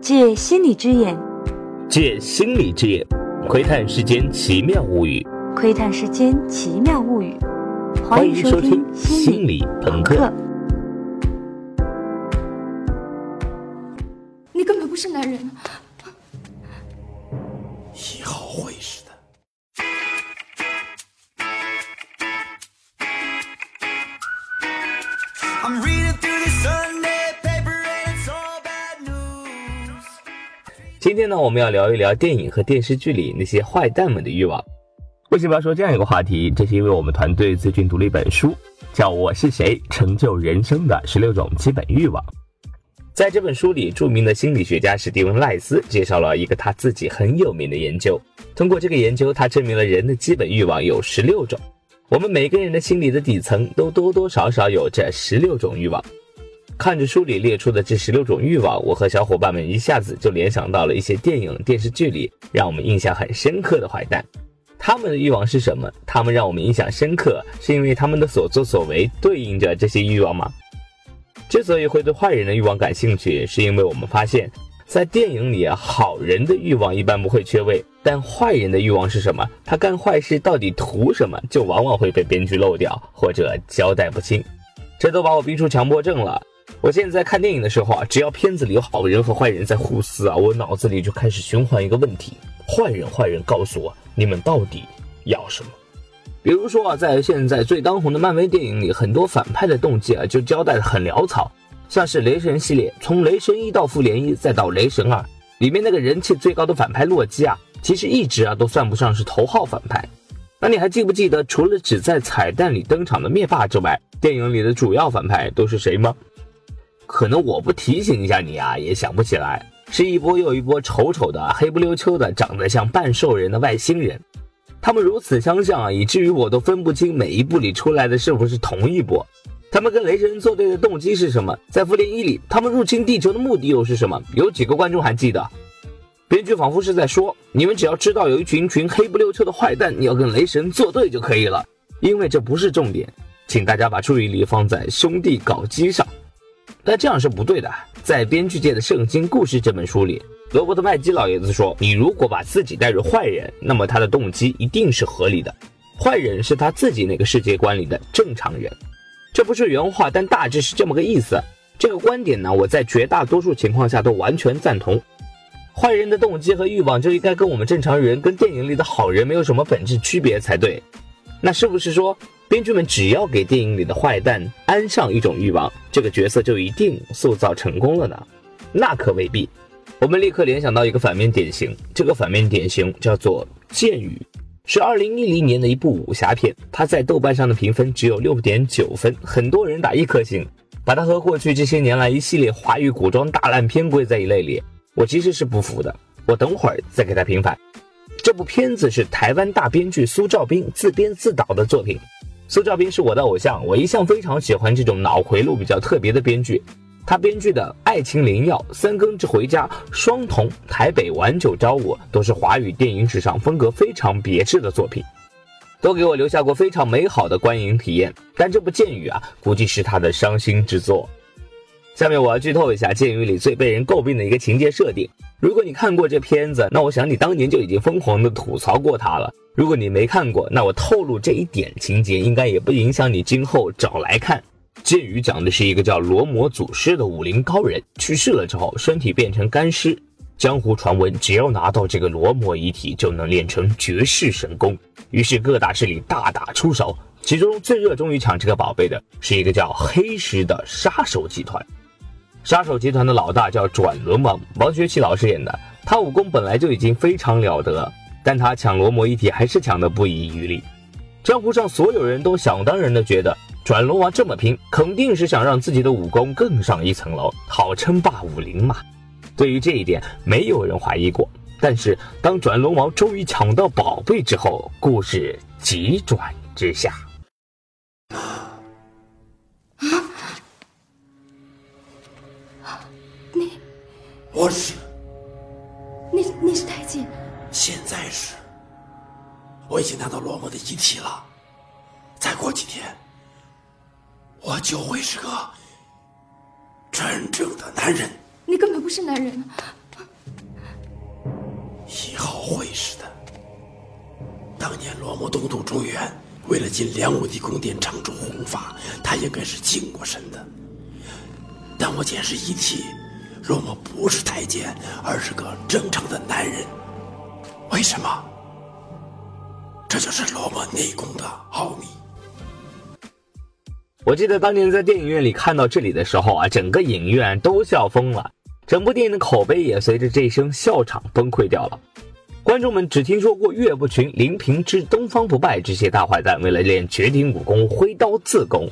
借心理之眼，借心理之眼，窥探世间奇妙物语。窥探世间奇妙物语。欢迎收听心理朋克。你根本不是男人。今天呢，我们要聊一聊电影和电视剧里那些坏蛋们的欲望。为什么要说这样一个话题？这是因为我们团队最近读了一本书，叫《我是谁：成就人生的十六种基本欲望》。在这本书里，著名的心理学家史蒂文·赖斯介绍了一个他自己很有名的研究。通过这个研究，他证明了人的基本欲望有十六种。我们每个人的心理的底层都多多少少有这十六种欲望。看着书里列出的这十六种欲望，我和小伙伴们一下子就联想到了一些电影、电视剧里让我们印象很深刻的坏蛋。他们的欲望是什么？他们让我们印象深刻，是因为他们的所作所为对应着这些欲望吗？之所以会对坏人的欲望感兴趣，是因为我们发现，在电影里，好人的欲望一般不会缺位，但坏人的欲望是什么？他干坏事到底图什么？就往往会被编剧漏掉或者交代不清，这都把我逼出强迫症了。我现在在看电影的时候啊，只要片子里有好人和坏人在互撕啊，我脑子里就开始循环一个问题：坏人，坏人，告诉我你们到底要什么？比如说啊，在现在最当红的漫威电影里，很多反派的动机啊就交代的很潦草，像是雷神系列，从雷神一到复联一再到雷神二，里面那个人气最高的反派洛基啊，其实一直啊都算不上是头号反派。那你还记不记得，除了只在彩蛋里登场的灭霸之外，电影里的主要反派都是谁吗？可能我不提醒一下你啊，也想不起来，是一波又一波丑丑的、黑不溜秋的、长得像半兽人的外星人。他们如此相像啊，以至于我都分不清每一部里出来的是不是同一波。他们跟雷神作对的动机是什么？在复联一里，他们入侵地球的目的又是什么？有几个观众还记得？编剧仿佛是在说：你们只要知道有一群群黑不溜秋的坏蛋，你要跟雷神作对就可以了。因为这不是重点，请大家把注意力放在兄弟搞基上。但这样是不对的。在编剧界的圣经故事这本书里，罗伯特麦基老爷子说：“你如果把自己带入坏人，那么他的动机一定是合理的。坏人是他自己那个世界观里的正常人。”这不是原话，但大致是这么个意思。这个观点呢，我在绝大多数情况下都完全赞同。坏人的动机和欲望就应该跟我们正常人、跟电影里的好人没有什么本质区别才对。那是不是说？编剧们只要给电影里的坏蛋安上一种欲望，这个角色就一定塑造成功了呢？那可未必。我们立刻联想到一个反面典型，这个反面典型叫做《剑雨》，是二零一零年的一部武侠片，它在豆瓣上的评分只有六点九分，很多人打一颗星，把它和过去这些年来一系列华语古装大烂片归在一类里。我其实是不服的，我等会儿再给他平反。这部片子是台湾大编剧苏兆斌自编自导的作品。苏兆斌是我的偶像，我一向非常喜欢这种脑回路比较特别的编剧。他编剧的《爱情灵药》《三更之回家》《双瞳》《台北晚九朝五》都是华语电影史上风格非常别致的作品，都给我留下过非常美好的观影体验。但这部《剑雨》啊，估计是他的伤心之作。下面我要剧透一下《剑雨》里最被人诟病的一个情节设定。如果你看过这片子，那我想你当年就已经疯狂的吐槽过它了。如果你没看过，那我透露这一点情节，应该也不影响你今后找来看。剑鱼讲的是一个叫罗摩祖师的武林高人去世了之后，身体变成干尸。江湖传闻，只要拿到这个罗摩遗体，就能练成绝世神功。于是各大势力大打出手，其中最热衷于抢这个宝贝的是一个叫黑石的杀手集团。杀手集团的老大叫转轮王，王学圻老师演的。他武功本来就已经非常了得。但他抢罗摩遗体还是抢得不遗余力，江湖上所有人都想当然的觉得转轮王这么拼，肯定是想让自己的武功更上一层楼，好称霸武林嘛。对于这一点，没有人怀疑过。但是当转轮王终于抢到宝贝之后，故事急转直下。你，我是，你你是太监。现在是，我已经拿到罗摩的遗体了。再过几天，我就会是个真正的男人。你根本不是男人。以后会是的。当年罗摩东渡中原，为了进梁武帝宫殿长出红发，他应该是净过身的。但我检视遗体，罗摩不是太监，而是个正常的男人。为什么？这就是罗摩内功的奥秘。我记得当年在电影院里看到这里的时候啊，整个影院都笑疯了，整部电影的口碑也随着这一声笑场崩溃掉了。观众们只听说过岳不群、林平之、东方不败这些大坏蛋为了练绝顶武功挥刀自宫，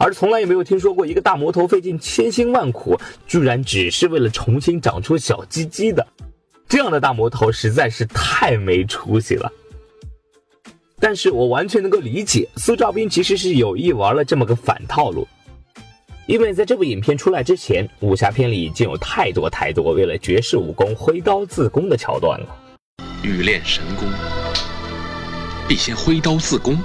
而从来也没有听说过一个大魔头费尽千辛万苦，居然只是为了重新长出小鸡鸡的。这样的大魔头实在是太没出息了。但是我完全能够理解，苏兆斌其实是有意玩了这么个反套路，因为在这部影片出来之前，武侠片里已经有太多太多为了绝世武功挥刀自宫的桥段了。欲练神功，必先挥刀自宫。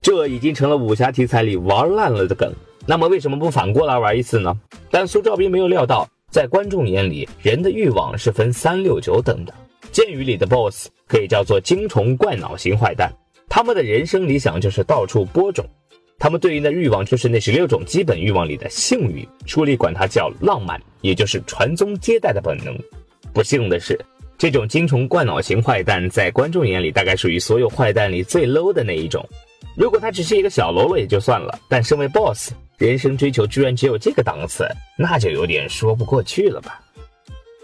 这已经成了武侠题材里玩烂了的梗。那么为什么不反过来玩一次呢？但苏兆斌没有料到，在观众眼里，人的欲望是分三六九等的。剑雨里的 BOSS 可以叫做精虫怪脑型坏蛋，他们的人生理想就是到处播种，他们对应的欲望就是那十六种基本欲望里的性欲，书里管它叫浪漫，也就是传宗接代的本能。不幸的是。这种精虫怪脑型坏蛋，在观众眼里大概属于所有坏蛋里最 low 的那一种。如果他只是一个小喽啰也就算了，但身为 boss，人生追求居然只有这个档次，那就有点说不过去了吧。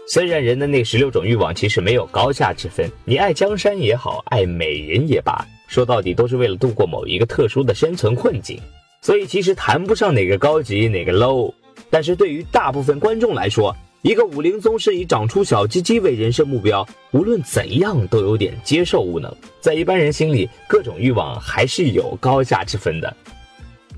虽然人的那十六种欲望其实没有高下之分，你爱江山也好，爱美人也罢，说到底都是为了度过某一个特殊的生存困境，所以其实谈不上哪个高级哪个 low。但是对于大部分观众来说，一个武林宗师以长出小鸡鸡为人生目标，无论怎样都有点接受无能。在一般人心里，各种欲望还是有高下之分的。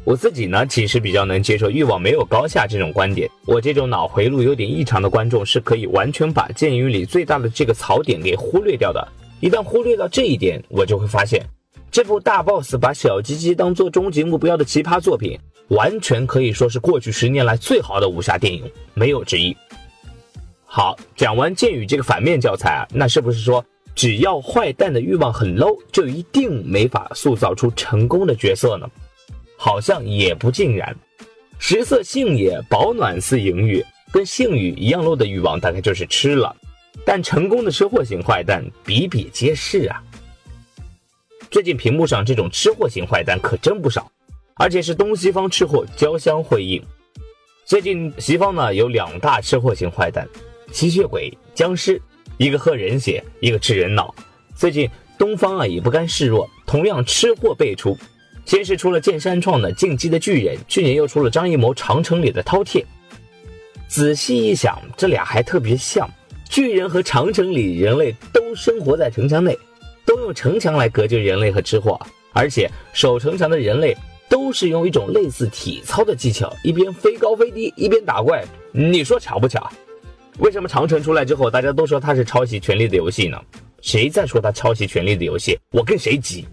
我自己呢，其实比较能接受欲望没有高下这种观点。我这种脑回路有点异常的观众，是可以完全把剑雨里最大的这个槽点给忽略掉的。一旦忽略到这一点，我就会发现，这部大 boss 把小鸡鸡当做终极目标的奇葩作品，完全可以说是过去十年来最好的武侠电影，没有之一。好，讲完剑雨这个反面教材啊，那是不是说只要坏蛋的欲望很 low，就一定没法塑造出成功的角色呢？好像也不尽然。食色性也，保暖似淫欲，跟性欲一样 low 的欲望，大概就是吃了。但成功的吃货型坏蛋比比皆是啊。最近屏幕上这种吃货型坏蛋可真不少，而且是东西方吃货交相辉映。最近西方呢有两大吃货型坏蛋。吸血鬼、僵尸，一个喝人血，一个吃人脑。最近东方啊也不甘示弱，同样吃货辈出。先是出了剑山创的进击的巨人，去年又出了张艺谋长城里的饕餮。仔细一想，这俩还特别像。巨人和长城里人类都生活在城墙内，都用城墙来隔绝人类和吃货，而且守城墙的人类都是用一种类似体操的技巧，一边飞高飞低，一边打怪。你说巧不巧？为什么长城出来之后，大家都说它是抄袭《权力的游戏》呢？谁在说它抄袭《权力的游戏》？我跟谁急？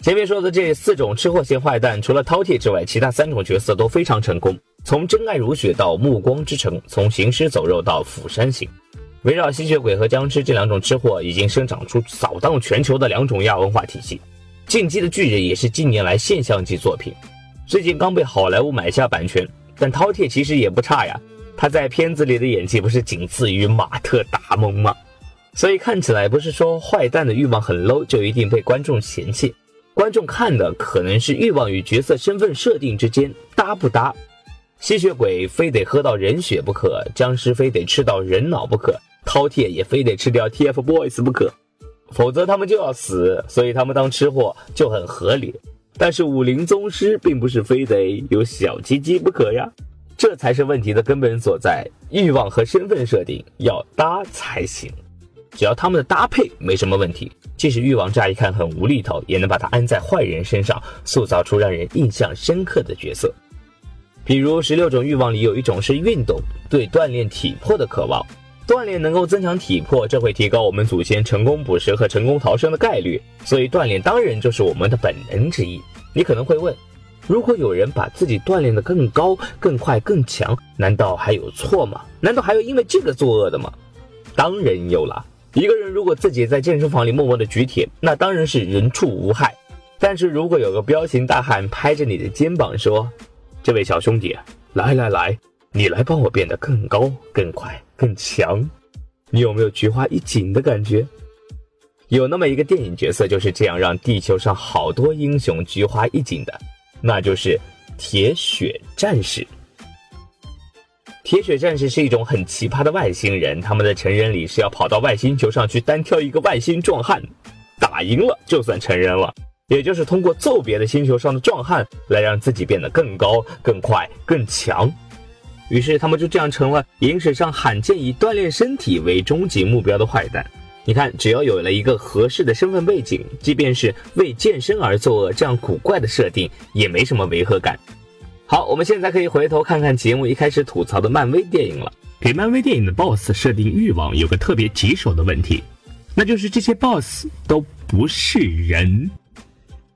前面说的这四种吃货型坏蛋，除了饕餮之外，其他三种角色都非常成功。从真爱如雪到暮光之城，从行尸走肉到釜山行，围绕吸血鬼和僵尸这两种吃货，已经生长出扫荡全球的两种亚文化体系。进击的巨人也是近年来现象级作品，最近刚被好莱坞买下版权，但饕餮其实也不差呀。他在片子里的演技不是仅次于马特·达蒙吗？所以看起来不是说坏蛋的欲望很 low 就一定被观众嫌弃，观众看的可能是欲望与角色身份设定之间搭不搭。吸血鬼非得喝到人血不可，僵尸非得吃到人脑不可，饕餮也非得吃掉 TFBOYS 不可，否则他们就要死，所以他们当吃货就很合理。但是武林宗师并不是非得有小鸡鸡不可呀。这才是问题的根本所在，欲望和身份设定要搭才行。只要他们的搭配没什么问题，即使欲望乍一看很无厘头，也能把它安在坏人身上，塑造出让人印象深刻的角色。比如十六种欲望里有一种是运动，对锻炼体魄的渴望。锻炼能够增强体魄，这会提高我们祖先成功捕食和成功逃生的概率，所以锻炼当然就是我们的本能之一。你可能会问。如果有人把自己锻炼得更高、更快、更强，难道还有错吗？难道还有因为这个作恶的吗？当然有了。一个人如果自己在健身房里默默的举铁，那当然是人畜无害。但是如果有个彪形大汉拍着你的肩膀说：“这位小兄弟，来来来，你来帮我变得更高、更快、更强。”你有没有菊花一紧的感觉？有那么一个电影角色就是这样让地球上好多英雄菊花一紧的，那就是铁血战士。铁血战士是一种很奇葩的外星人，他们的成人礼是要跑到外星球上去单挑一个外星壮汉，打赢了就算成人了，也就是通过揍别的星球上的壮汉来让自己变得更高、更快、更强。于是他们就这样成了影史上罕见以锻炼身体为终极目标的坏蛋。你看，只要有了一个合适的身份背景，即便是为健身而作恶这样古怪的设定，也没什么违和感。好，我们现在可以回头看看节目一开始吐槽的漫威电影了。给漫威电影的 BOSS 设定欲望有个特别棘手的问题，那就是这些 BOSS 都不是人。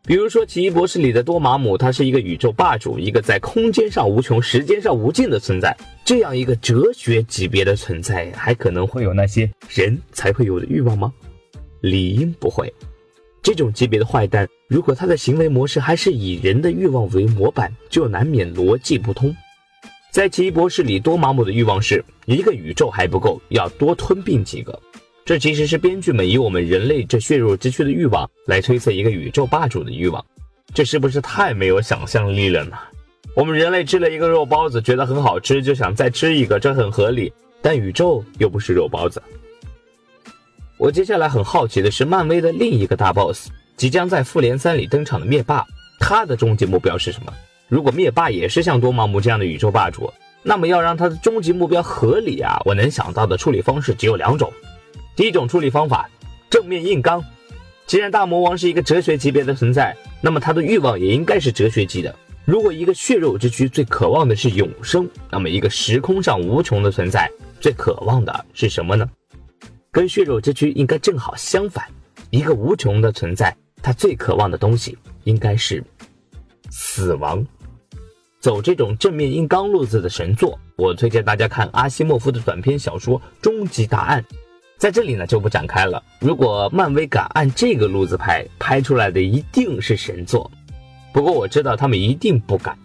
比如说，《奇异博士》里的多玛姆，他是一个宇宙霸主，一个在空间上无穷、时间上无尽的存在。这样一个哲学级别的存在，还可能会有那些人才会有的欲望吗？理应不会。这种级别的坏蛋，如果他的行为模式还是以人的欲望为模板，就难免逻辑不通。在《奇异博士》里，多玛姆的欲望是一个宇宙还不够，要多吞并几个。这其实是编剧们以我们人类这血肉之躯的欲望来推测一个宇宙霸主的欲望，这是不是太没有想象力了呢？我们人类吃了一个肉包子，觉得很好吃，就想再吃一个，这很合理。但宇宙又不是肉包子。我接下来很好奇的是，漫威的另一个大 boss 即将在复联三里登场的灭霸，他的终极目标是什么？如果灭霸也是像多玛姆这样的宇宙霸主，那么要让他的终极目标合理啊，我能想到的处理方式只有两种。第一种处理方法，正面硬刚。既然大魔王是一个哲学级别的存在，那么他的欲望也应该是哲学级的。如果一个血肉之躯最渴望的是永生，那么一个时空上无穷的存在最渴望的是什么呢？跟血肉之躯应该正好相反。一个无穷的存在，他最渴望的东西应该是死亡。走这种正面硬刚路子的神作，我推荐大家看阿西莫夫的短篇小说《终极答案》。在这里呢就不展开了。如果漫威敢按这个路子拍，拍出来的一定是神作。不过我知道他们一定不敢。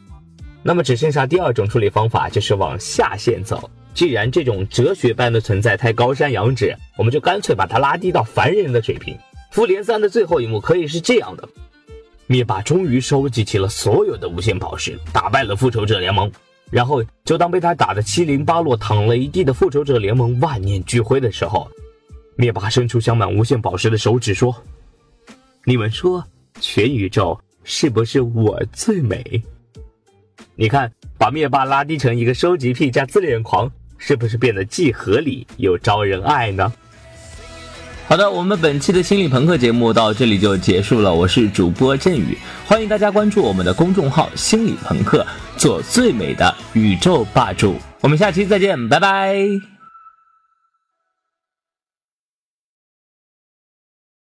那么只剩下第二种处理方法，就是往下线走。既然这种哲学般的存在太高山仰止，我们就干脆把它拉低到凡人的水平。复联三的最后一幕可以是这样的：灭霸终于收集齐了所有的无限宝石，打败了复仇者联盟。然后就当被他打得七零八落、躺了一地的复仇者联盟万念俱灰的时候。灭霸伸出镶满无限宝石的手指说：“你们说，全宇宙是不是我最美？你看，把灭霸拉低成一个收集癖加自恋狂，是不是变得既合理又招人爱呢？”好的，我们本期的心理朋克节目到这里就结束了。我是主播振宇，欢迎大家关注我们的公众号“心理朋克”，做最美的宇宙霸主。我们下期再见，拜拜。